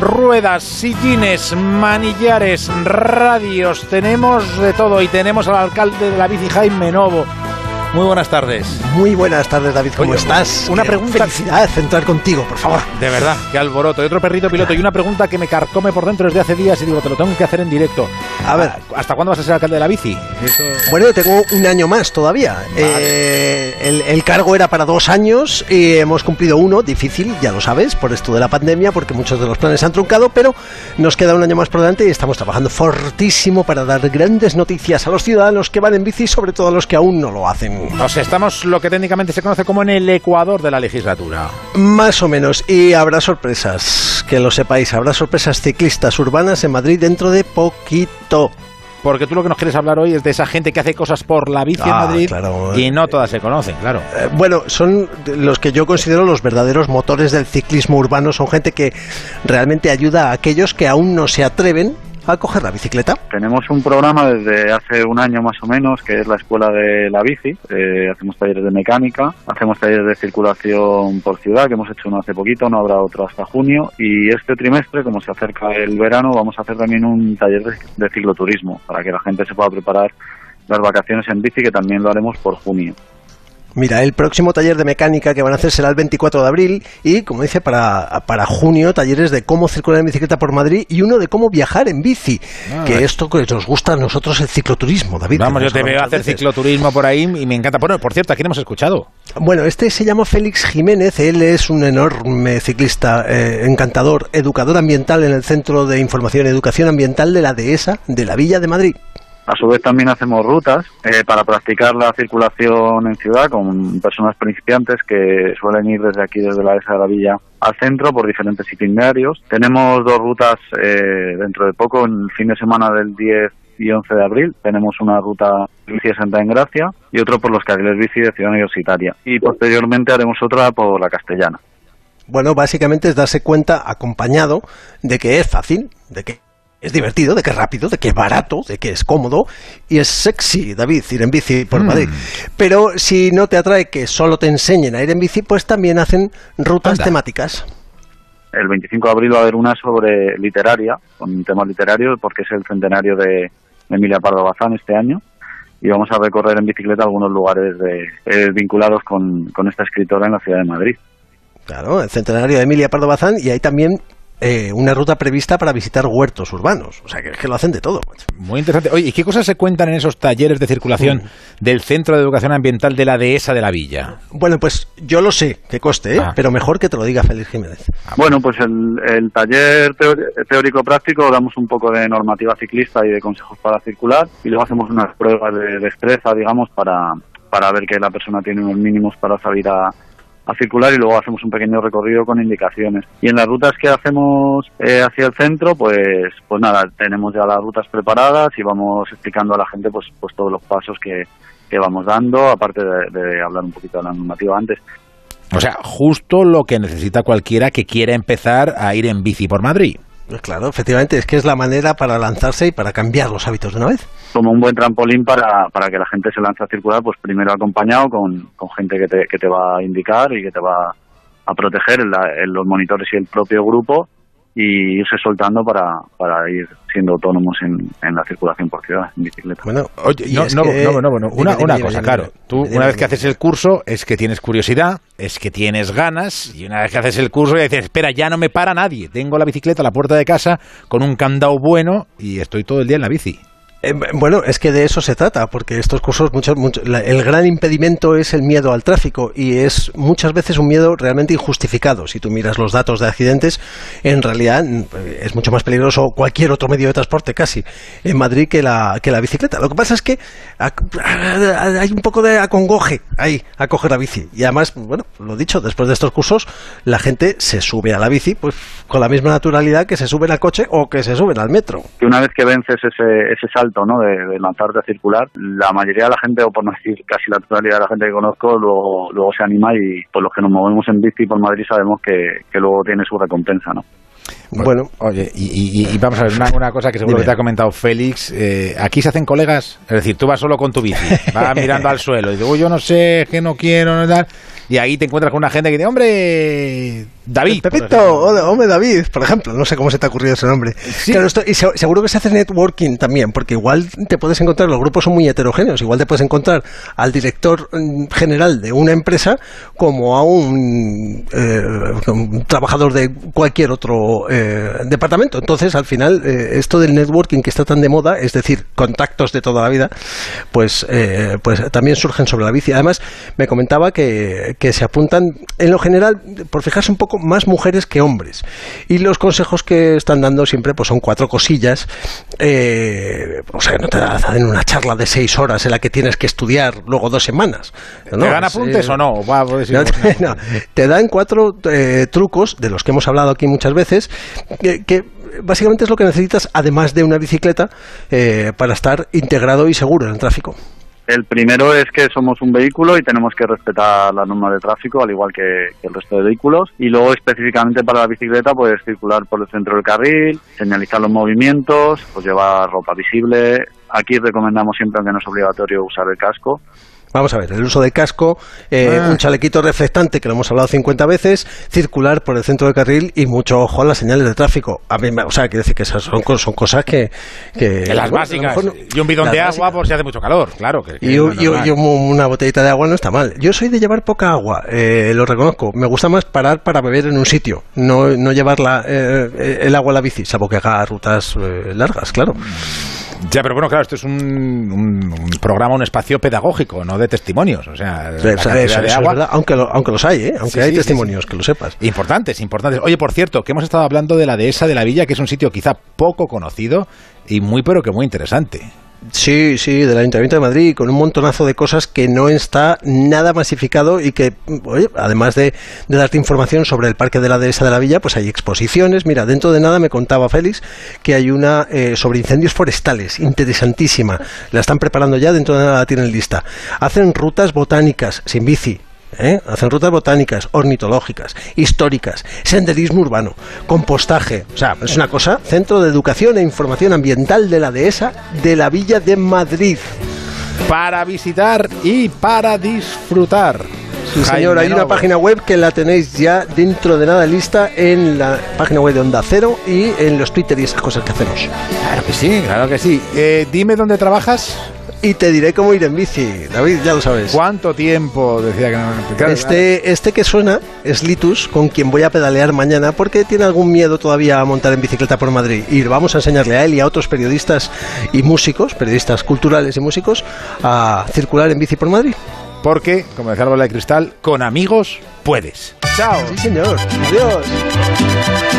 ruedas, sillines, manillares, radios, tenemos de todo y tenemos al alcalde de la bici Jaime Novo. Muy buenas tardes. Muy buenas tardes, David. ¿Cómo Oye, estás? una pregunta- Felicidad entrar contigo, por favor. De verdad, qué alboroto. Y otro perrito piloto y una pregunta que me carcome por dentro desde hace días y digo, te lo tengo que hacer en directo. A ver. ¿Hasta cuándo vas a ser alcalde de la bici? Eso- Bueno, tengo un año más todavía. Eh, el, el cargo era para dos años y hemos cumplido uno, difícil, ya lo sabes, por esto de la pandemia, porque muchos de los planes se han truncado, pero nos queda un año más por delante y estamos trabajando fortísimo para dar grandes noticias a los ciudadanos que van en bici, sobre todo a los que aún no lo hacen. Sea, estamos lo que técnicamente se conoce como en el ecuador de la legislatura. Más o menos, y habrá sorpresas, que lo sepáis, habrá sorpresas ciclistas urbanas en Madrid dentro de poquito. Porque tú lo que nos quieres hablar hoy es de esa gente que hace cosas por la bici en Ah, Madrid claro. y no todas se conocen, claro. Eh, bueno, son los que yo considero los verdaderos motores del ciclismo urbano. Son gente que realmente ayuda a aquellos que aún no se atreven a coger la bicicleta. Tenemos un programa desde hace un año más o menos, que es la Escuela de la Bici. Eh, hacemos talleres de mecánica, hacemos talleres de circulación por ciudad, que hemos hecho uno hace poquito, no habrá otro hasta junio. Y este trimestre, como se acerca el verano, vamos a hacer también un taller de, de cicloturismo, para que la gente se pueda preparar las vacaciones en bici, que también lo haremos por junio. Mira, el próximo taller de mecánica que van a hacer será el 24 de abril y, como dice, para, para junio talleres de cómo circular en bicicleta por Madrid y uno de cómo viajar en bici. Ah, que esto que nos gusta a nosotros el cicloturismo, David. Vamos, yo te veo hacer veces. cicloturismo por ahí y me encanta. Bueno, por cierto, ¿a quién hemos escuchado? Bueno, este se llama Félix Jiménez, él es un enorme ciclista, eh, encantador, educador ambiental en el Centro de Información y Educación Ambiental de la Dehesa de la Villa de Madrid. A su vez también hacemos rutas eh, para practicar la circulación en ciudad con personas principiantes que suelen ir desde aquí, desde la Dehesa de la Villa, al centro por diferentes itinerarios. Tenemos dos rutas eh, dentro de poco, en el fin de semana del 10 y 11 de abril. Tenemos una ruta bici de Santa Engracia y otro por los carriles bici de Ciudad Universitaria. Y posteriormente haremos otra por la Castellana. Bueno, básicamente es darse cuenta, acompañado, de que es fácil, de que es divertido, de que es rápido, de que es barato, de que es cómodo y es sexy, David, ir en bici por Mm. Madrid. Pero si no te atrae que solo te enseñen a ir en bici, pues también hacen rutas Anda. temáticas. El 25 de abril va a haber una sobre literaria, con temas literarios, porque es el centenario de Emilia Pardo Bazán este año. Y vamos a recorrer en bicicleta algunos lugares de- eh, vinculados con, con esta escritora en la ciudad de Madrid. Claro, el centenario de Emilia Pardo Bazán y hay también eh, una ruta prevista para visitar huertos urbanos. O sea, que es que lo hacen de todo. macho. Muy interesante. Oye, ¿y qué cosas se cuentan en esos talleres de circulación Mm. del Centro de Educación Ambiental de la Dehesa de la Villa? Bueno, pues yo lo sé, que coste, ¿eh? Ah. pero mejor que te lo diga Félix Jiménez. Bueno, pues el, el taller teórico-práctico damos un poco de normativa ciclista y de consejos para circular y luego hacemos unas pruebas de destreza, digamos, para, para ver que la persona tiene unos mínimos para salir a, a circular y luego hacemos un pequeño recorrido con indicaciones. Y en las rutas que hacemos eh, hacia el centro, pues pues nada, tenemos ya las rutas preparadas y vamos explicando a la gente pues pues todos los pasos que, que vamos dando, aparte de, de hablar un poquito de la normativa antes. O sea, justo lo que necesita cualquiera que quiera empezar a ir en bici por Madrid. Pues claro, efectivamente, es que es la manera para lanzarse y para cambiar los hábitos de una vez. como un buen trampolín para, para que la gente se lance a circular, pues primero acompañado con, con gente que te, que te va a indicar y que te va a proteger, la- el- los monitores y el propio grupo, y irse soltando para, para ir siendo autónomos en, en la circulación por ciudad, en bicicleta. Bueno, Oye, y no, es no, que- no, no, Una, una dime, cosa, dime, claro. dime, Tú, una vez que haces el curso, es que tienes curiosidad, es que tienes ganas, y una vez que haces el curso, ya dices, espera, ya no me para nadie. Tengo la bicicleta a la puerta de casa con un candado bueno y estoy todo el día en la bici. Eh, bueno, es que de eso se trata, porque estos cursos, muchos, la- el gran impedimento es el miedo al tráfico y es muchas veces un miedo realmente injustificado. Si tú miras los datos de accidentes, en realidad mm, es mucho más peligroso cualquier otro medio de transporte casi en Madrid que la, que la bicicleta. Lo que pasa es que ac- hay un poco de acongoje ahí a coger la bici. Y además, bueno, lo dicho, después de estos cursos, la gente se sube a la bici pues con la misma naturalidad que se suben al coche o que se suben al metro. Que una vez que vences ese, ese salto ¿no? de, de lanzarte a circular, la mayoría de la gente, o por no decir casi la totalidad de la gente que conozco, luego, luego se anima y por los que nos movemos en bici por Madrid sabemos que, que luego tiene su recompensa. ¿no? Bueno, Oye, y, y- y vamos a ver, una, una cosa que seguro Dime. que te ha comentado Félix. eh, aquí se hacen colegas, es decir, tú vas solo con tu bici, vas mirando al suelo y digo, "Uy, yo no sé, es que no quiero, no tal. Y ahí te encuentras con una gente que dice, hombre, David. Pepito, hombre David, por ejemplo, no sé cómo se te ha ocurrido ese nombre. Claro, esto, y seguro que se hace networking también, porque igual te puedes encontrar, los grupos son muy heterogéneos, igual te puedes encontrar al director mm, general de una empresa como a un, eh, trabajador de cualquier otro eh, departamento. Entonces, al final, eh, esto del networking que está tan de moda, es decir, contactos de toda la vida, pues, pues también surgen sobre la bici. Además, me comentaba que, que se apuntan, en lo general, por fijarse un poco, más mujeres que hombres. Y los consejos que están dando siempre pues son cuatro cosillas. Eh, o sea, no te dan una charla de seis horas en la que tienes que estudiar luego dos semanas. ¿Te dan apuntes o no? te, dan cuatro eh, trucos, de los que hemos hablado aquí muchas veces, que, básicamente es lo que necesitas, además de una bicicleta, eh, para estar integrado y seguro en el tráfico. El primero es que somos un vehículo y tenemos que respetar las normas de tráfico, al igual que, el resto de vehículos. Y luego, específicamente para la bicicleta, puedes circular por el centro del carril, señalizar los movimientos, pues llevar ropa visible. Aquí recomendamos siempre, aunque no es obligatorio, usar el casco. Vamos a ver, el uso de casco, eh, ah. un chalequito reflectante, que lo hemos hablado 50 veces, circular por el centro del carril y mucho ojo a las señales de tráfico. A mí, o sea, quiero decir que esas son, son cosas que... que las básicas. y un bidón de agua por si hace mucho calor, claro. Que, y, una botellita de agua no está mal. Yo soy de llevar poca agua, eh, lo reconozco. Me gusta más parar para beber en un sitio, no, no llevar eh, el agua a la bici, salvo que haga rutas largas, claro. Ya, pero bueno, claro, esto es un, programa, un espacio pedagógico, no de testimonios. O sea, de agua. aunque, aunque los hay, ¿eh? aunque hay testimonios, que lo sepas. Importantes, importantes. Oye, por cierto, que hemos estado hablando de la dehesa de la villa, que es un sitio quizá poco conocido y muy, pero que muy interesante. Sí, sí, del Ayuntamiento de Madrid, con un montonazo de cosas que no está nada masificado y que, oye, además de, darte información sobre el Parque de la Dehesa de la Villa, pues hay exposiciones. Mira, dentro de nada me contaba Félix que hay una eh, sobre incendios forestales, interesantísima. La están preparando ya, dentro de nada la tienen lista. Hacen rutas botánicas sin bici, ¿eh? hacen rutas botánicas, ornitológicas, históricas, senderismo urbano, compostaje. O sea, es una cosa, Centro de Educación e Información Ambiental de la Dehesa de la Villa de Madrid. Para visitar y para disfrutar. Sí, señor, hay una página web que la tenéis ya dentro de nada lista en la página web de Onda Cero y en los Twitter y esas cosas que hacemos. Claro que sí, claro que sí. Eh, dime dónde trabajas y te diré cómo ir en bici. David, ya lo sabes. ¿Cuánto tiempo? Decía que no. este, este que suena es Litus, con quien voy a pedalear mañana, porque tiene algún miedo todavía a montar en bicicleta por Madrid. Y vamos a enseñarle a él y a otros periodistas y músicos, periodistas culturales y músicos, a circular en bici por Madrid. Porque, como decía la bola de cristal, con amigos puedes. Chao. Sí, señor. Adiós.